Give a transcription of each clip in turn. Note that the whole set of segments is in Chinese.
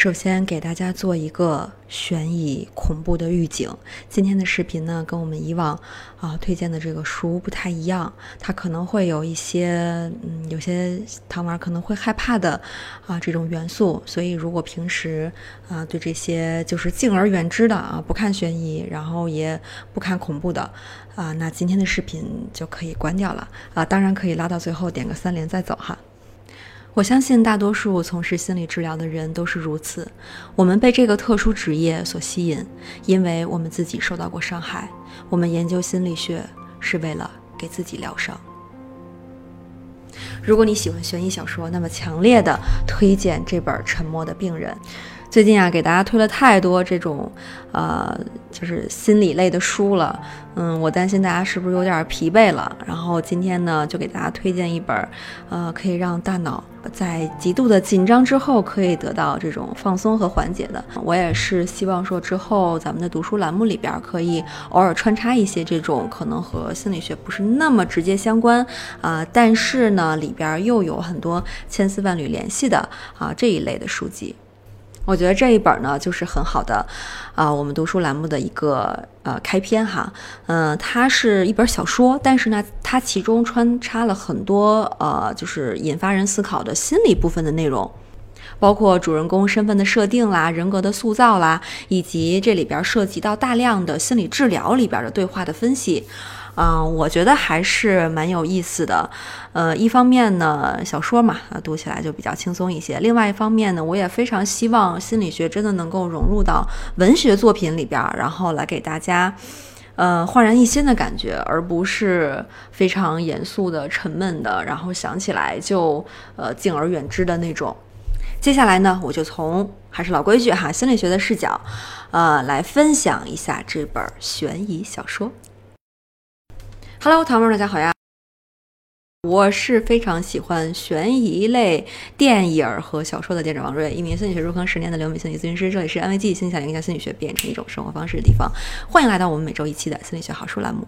首先给大家做一个悬疑恐怖的预警。今天的视频呢，跟我们以往啊推荐的这个书不太一样，它可能会有一些嗯，有些糖娃可能会害怕的啊这种元素。所以如果平时啊对这些就是敬而远之的啊，不看悬疑，然后也不看恐怖的啊，那今天的视频就可以关掉了啊。当然可以拉到最后点个三连再走哈。我相信大多数从事心理治疗的人都是如此。我们被这个特殊职业所吸引，因为我们自己受到过伤害。我们研究心理学是为了给自己疗伤。如果你喜欢悬疑小说，那么强烈的推荐这本《沉默的病人》。最近啊，给大家推了太多这种，呃，就是心理类的书了。嗯，我担心大家是不是有点疲惫了。然后今天呢，就给大家推荐一本，呃，可以让大脑在极度的紧张之后可以得到这种放松和缓解的。我也是希望说之后咱们的读书栏目里边可以偶尔穿插一些这种可能和心理学不是那么直接相关啊，但是呢里边又有很多千丝万缕联系的啊这一类的书籍。我觉得这一本呢，就是很好的，啊，我们读书栏目的一个呃开篇哈，嗯，它是一本小说，但是呢，它其中穿插了很多呃，就是引发人思考的心理部分的内容，包括主人公身份的设定啦、人格的塑造啦，以及这里边涉及到大量的心理治疗里边的对话的分析。嗯，我觉得还是蛮有意思的。呃，一方面呢，小说嘛，读起来就比较轻松一些；另外一方面呢，我也非常希望心理学真的能够融入到文学作品里边，然后来给大家，呃，焕然一新的感觉，而不是非常严肃的、沉闷的，然后想起来就呃敬而远之的那种。接下来呢，我就从还是老规矩哈，心理学的视角，呃，来分享一下这本悬疑小说。Hello，糖们，大家好呀！我是非常喜欢悬疑类电影和小说的店长王瑞，一名心理学入坑十年的留美心理咨询师。这里是安慰剂，心想影响心理学变成一种生活方式的地方。欢迎来到我们每周一期的心理学好书栏目。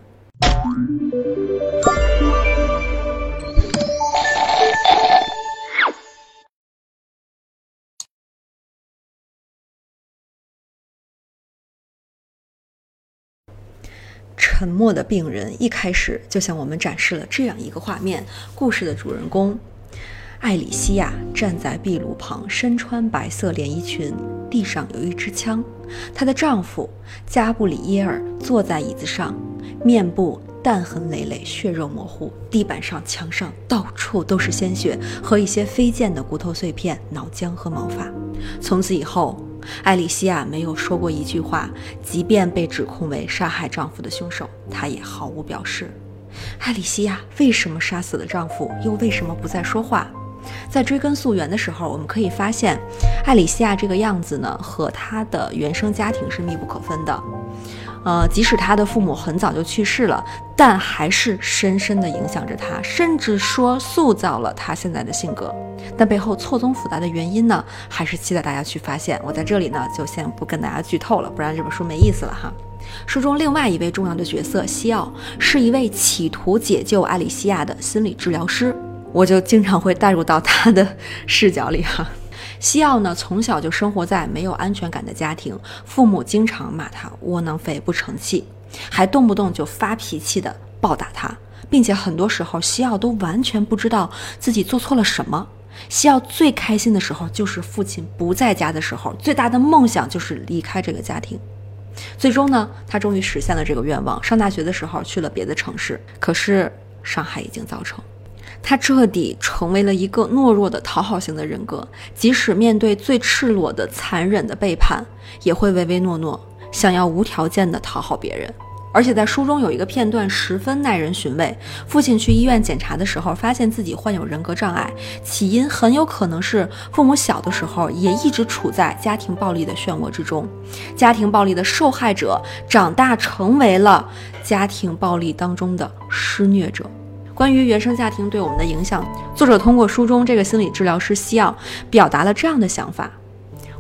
沉默的病人一开始就向我们展示了这样一个画面：故事的主人公艾里西亚站在壁炉旁，身穿白色连衣裙，地上有一支枪。她的丈夫加布里耶尔坐在椅子上，面部弹痕累累，血肉模糊，地板上、墙上到处都是鲜血和一些飞溅的骨头碎片、脑浆和毛发。从此以后。艾丽西亚没有说过一句话，即便被指控为杀害丈夫的凶手，她也毫无表示。艾丽西亚为什么杀死了丈夫，又为什么不再说话？在追根溯源的时候，我们可以发现，艾丽西亚这个样子呢，和她的原生家庭是密不可分的。呃，即使他的父母很早就去世了，但还是深深地影响着他，甚至说塑造了他现在的性格。但背后错综复杂的原因呢，还是期待大家去发现。我在这里呢，就先不跟大家剧透了，不然这本书没意思了哈。书中另外一位重要的角色西奥，是一位企图解救艾丽西亚的心理治疗师，我就经常会带入到他的视角里哈。西奥呢，从小就生活在没有安全感的家庭，父母经常骂他窝囊废、不成器，还动不动就发脾气的暴打他，并且很多时候西奥都完全不知道自己做错了什么。西奥最开心的时候就是父亲不在家的时候，最大的梦想就是离开这个家庭。最终呢，他终于实现了这个愿望，上大学的时候去了别的城市，可是伤害已经造成。他彻底成为了一个懦弱的讨好型的人格，即使面对最赤裸的、残忍的背叛，也会唯唯诺诺，想要无条件的讨好别人。而且在书中有一个片段十分耐人寻味：父亲去医院检查的时候，发现自己患有人格障碍，起因很有可能是父母小的时候也一直处在家庭暴力的漩涡之中，家庭暴力的受害者长大成为了家庭暴力当中的施虐者。关于原生家庭对我们的影响，作者通过书中这个心理治疗师西奥表达了这样的想法：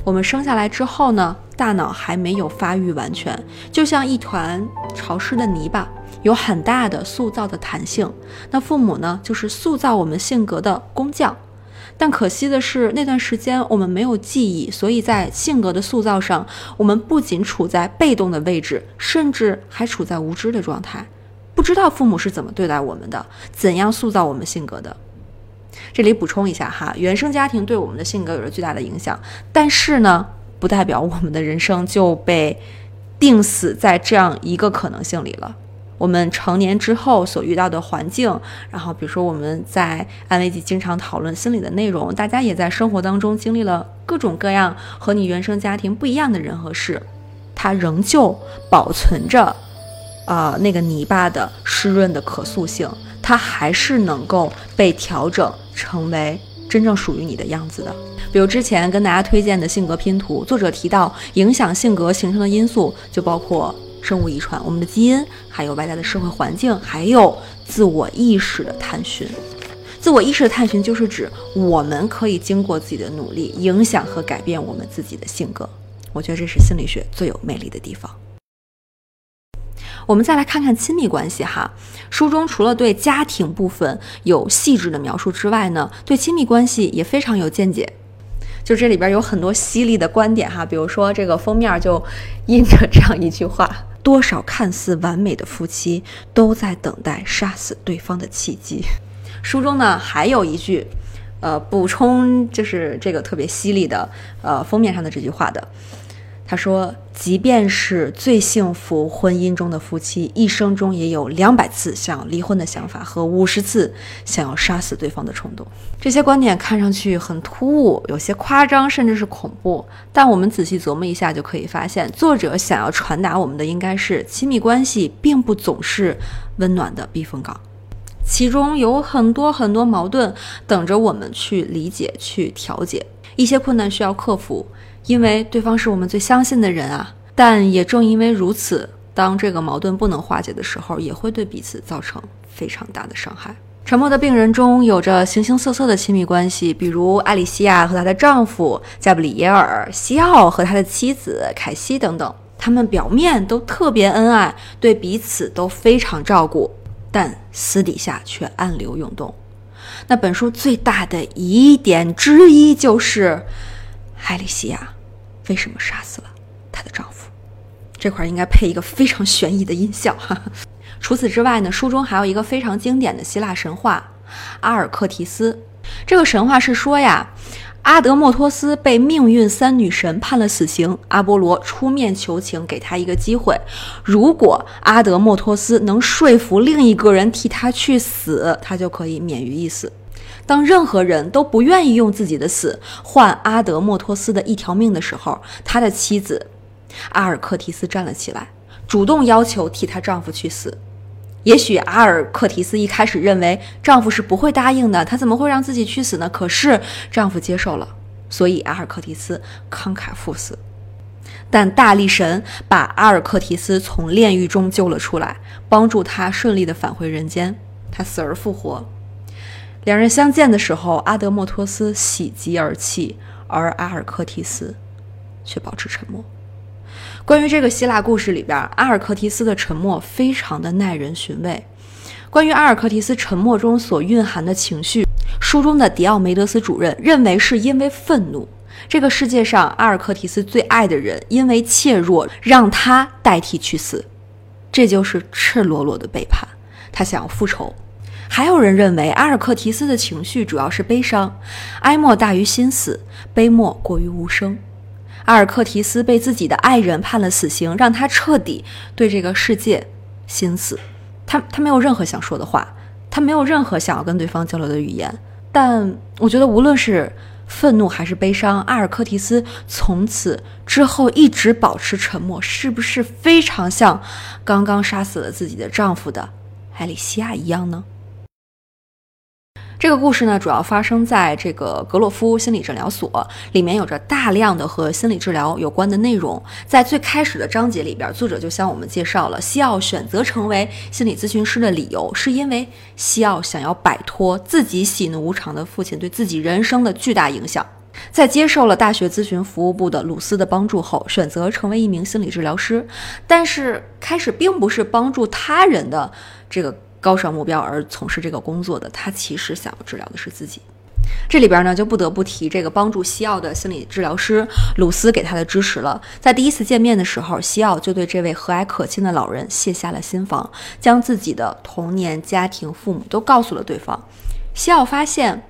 我们生下来之后呢，大脑还没有发育完全，就像一团潮湿的泥巴，有很大的塑造的弹性。那父母呢，就是塑造我们性格的工匠。但可惜的是，那段时间我们没有记忆，所以在性格的塑造上，我们不仅处在被动的位置，甚至还处在无知的状态，不知道父母是怎么对待我们的，怎样塑造我们性格的。这里补充一下哈，原生家庭对我们的性格有着巨大的影响，但是呢，不代表我们的人生就被定死在这样一个可能性里了。我们成年之后所遇到的环境，然后比如说我们在安慰剂经常讨论心理的内容，大家也在生活当中经历了各种各样和你原生家庭不一样的人和事，它仍旧保存着，啊那个泥巴的湿润的可塑性，它还是能够被调整成为真正属于你的样子的。比如之前跟大家推荐的性格拼图，作者提到影响性格形成的因素就包括。生物遗传，我们的基因，还有外在的社会环境，还有自我意识的探寻。自我意识的探寻，就是指我们可以经过自己的努力，影响和改变我们自己的性格。我觉得这是心理学最有魅力的地方。我们再来看看亲密关系哈，书中除了对家庭部分有细致的描述之外呢，对亲密关系也非常有见解。就这里边有很多犀利的观点哈，比如说这个封面就印着这样一句话。多少看似完美的夫妻都在等待杀死对方的契机。书中呢还有一句，呃，补充就是这个特别犀利的，呃，封面上的这句话的。他说：“即便是最幸福婚姻中的夫妻，一生中也有两百次想要离婚的想法和五十次想要杀死对方的冲动。”这些观点看上去很突兀，有些夸张，甚至是恐怖。但我们仔细琢磨一下，就可以发现，作者想要传达我们的应该是：亲密关系并不总是温暖的避风港，其中有很多很多矛盾等着我们去理解、去调节。一些困难需要克服。因为对方是我们最相信的人啊，但也正因为如此，当这个矛盾不能化解的时候，也会对彼此造成非常大的伤害。沉默的病人中有着形形色色的亲密关系，比如艾里西亚和她的丈夫加布里耶尔，西奥和他的妻子凯西等等。他们表面都特别恩爱，对彼此都非常照顾，但私底下却暗流涌动。那本书最大的疑点之一就是。艾丽西亚为什么杀死了她的丈夫？这块应该配一个非常悬疑的音效哈。除此之外呢，书中还有一个非常经典的希腊神话——阿尔克提斯。这个神话是说呀，阿德莫托斯被命运三女神判了死刑，阿波罗出面求情，给他一个机会。如果阿德莫托斯能说服另一个人替他去死，他就可以免于一死。当任何人都不愿意用自己的死换阿德莫托斯的一条命的时候，他的妻子阿尔克提斯站了起来，主动要求替她丈夫去死。也许阿尔克提斯一开始认为丈夫是不会答应的，她怎么会让自己去死呢？可是丈夫接受了，所以阿尔克提斯慷慨赴死。但大力神把阿尔克提斯从炼狱中救了出来，帮助他顺利的返回人间，他死而复活。两人相见的时候，阿德莫托斯喜极而泣，而阿尔克提斯却保持沉默。关于这个希腊故事里边，阿尔克提斯的沉默非常的耐人寻味。关于阿尔克提斯沉默中所蕴含的情绪，书中的迪奥梅德斯主任认为是因为愤怒。这个世界上，阿尔克提斯最爱的人因为怯弱，让他代替去死，这就是赤裸裸的背叛。他想要复仇。还有人认为，阿尔克提斯的情绪主要是悲伤，哀莫大于心死，悲莫过于无声。阿尔克提斯被自己的爱人判了死刑，让他彻底对这个世界心死。他他没有任何想说的话，他没有任何想要跟对方交流的语言。但我觉得，无论是愤怒还是悲伤，阿尔克提斯从此之后一直保持沉默，是不是非常像刚刚杀死了自己的丈夫的艾里西亚一样呢？这个故事呢，主要发生在这个格洛夫心理诊疗所里面，有着大量的和心理治疗有关的内容。在最开始的章节里边，作者就向我们介绍了西奥选择成为心理咨询师的理由，是因为西奥想要摆脱自己喜怒无常的父亲对自己人生的巨大影响。在接受了大学咨询服务部的鲁斯的帮助后，选择成为一名心理治疗师。但是开始并不是帮助他人的这个。高尚目标而从事这个工作的他，其实想要治疗的是自己。这里边呢，就不得不提这个帮助西奥的心理治疗师鲁斯给他的支持了。在第一次见面的时候，西奥就对这位和蔼可亲的老人卸下了心防，将自己的童年、家庭、父母都告诉了对方。西奥发现，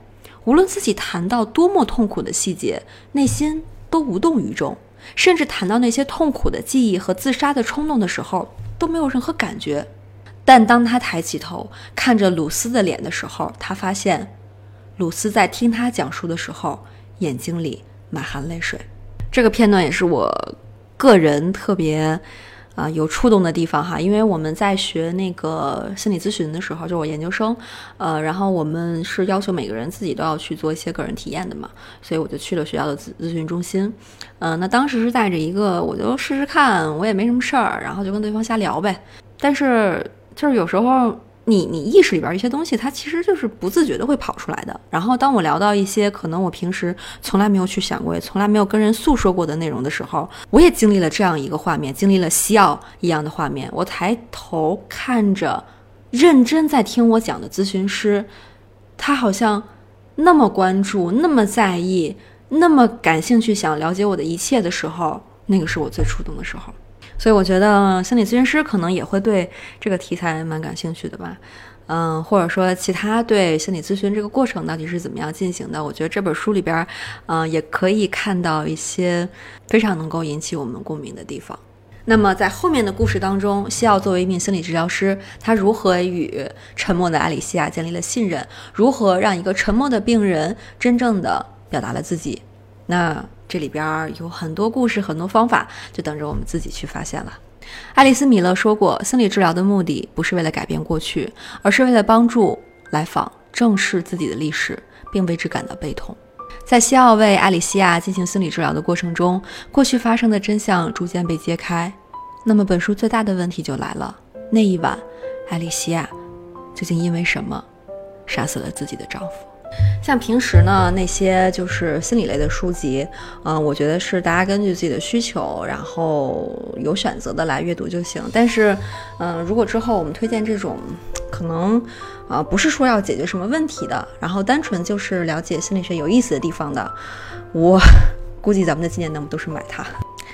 无论自己谈到多么痛苦的细节，内心都无动于衷，甚至谈到那些痛苦的记忆和自杀的冲动的时候，都没有任何感觉。但当他抬起头看着鲁斯的脸的时候，他发现。鲁斯在听他讲述的时候，眼睛里满含泪水。这个片段也是我个人特别啊有触动的地方哈，因为我们在学那个心理咨询的时候，就我研究生，呃，然后我们是要求每个人自己都要去做一些个人体验的嘛，所以我就去了学校的咨咨询中心。嗯，那当时是带着一个，我就试试看，我也没什么事儿，然后就跟对方瞎聊呗。但是就是有时候。你你意识里边一些东西，它其实就是不自觉的会跑出来的。然后当我聊到一些可能我平时从来没有去想过，也从来没有跟人诉说过的内容的时候，我也经历了这样一个画面，经历了西奥一样的画面。我抬头看着认真在听我讲的咨询师，他好像那么关注、那么在意、那么感兴趣，想了解我的一切的时候，那个是我最触动的时候。所以我觉得心理咨询师可能也会对这个题材蛮感兴趣的吧，嗯，或者说其他对心理咨询这个过程到底是怎么样进行的，我觉得这本书里边，嗯，也可以看到一些非常能够引起我们共鸣的地方。那么在后面的故事当中，西奥作为一名心理治疗师，他如何与沉默的阿里西亚建立了信任？如何让一个沉默的病人真正的表达了自己？那？这里边有很多故事，很多方法，就等着我们自己去发现了。爱丽丝·米勒说过，心理治疗的目的不是为了改变过去，而是为了帮助来访正视自己的历史，并为之感到悲痛。在西奥为艾里西亚进行心理治疗的过程中，过去发生的真相逐渐被揭开。那么，本书最大的问题就来了：那一晚，艾里西亚究竟因为什么杀死了自己的丈夫？像平时呢，那些就是心理类的书籍，嗯，我觉得是大家根据自己的需求，然后有选择的来阅读就行。但是，嗯，如果之后我们推荐这种，可能，啊，不是说要解决什么问题的，然后单纯就是了解心理学有意思的地方的，我 估计咱们的纪念能都是买它。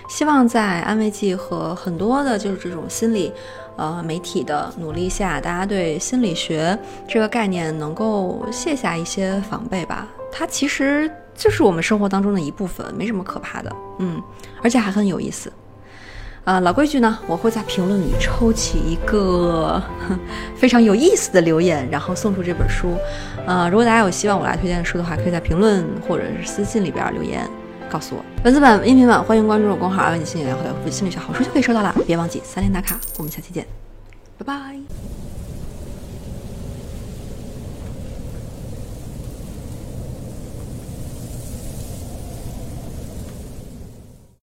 希望在安慰剂和很多的就是这种心理。呃，媒体的努力下，大家对心理学这个概念能够卸下一些防备吧。它其实就是我们生活当中的一部分，没什么可怕的。嗯，而且还很有意思。啊，老规矩呢，我会在评论里抽起一个 非常有意思的留言，然后送出这本书。呃，如果大家有希望我来推荐书的话，可以在评论或者是私信里边留言。告诉我，文字版、音频版，欢迎关注我公号“二问你心理学”和“回复心理学好书”就可以收到了。别忘记三连打卡，我们下期见，拜拜。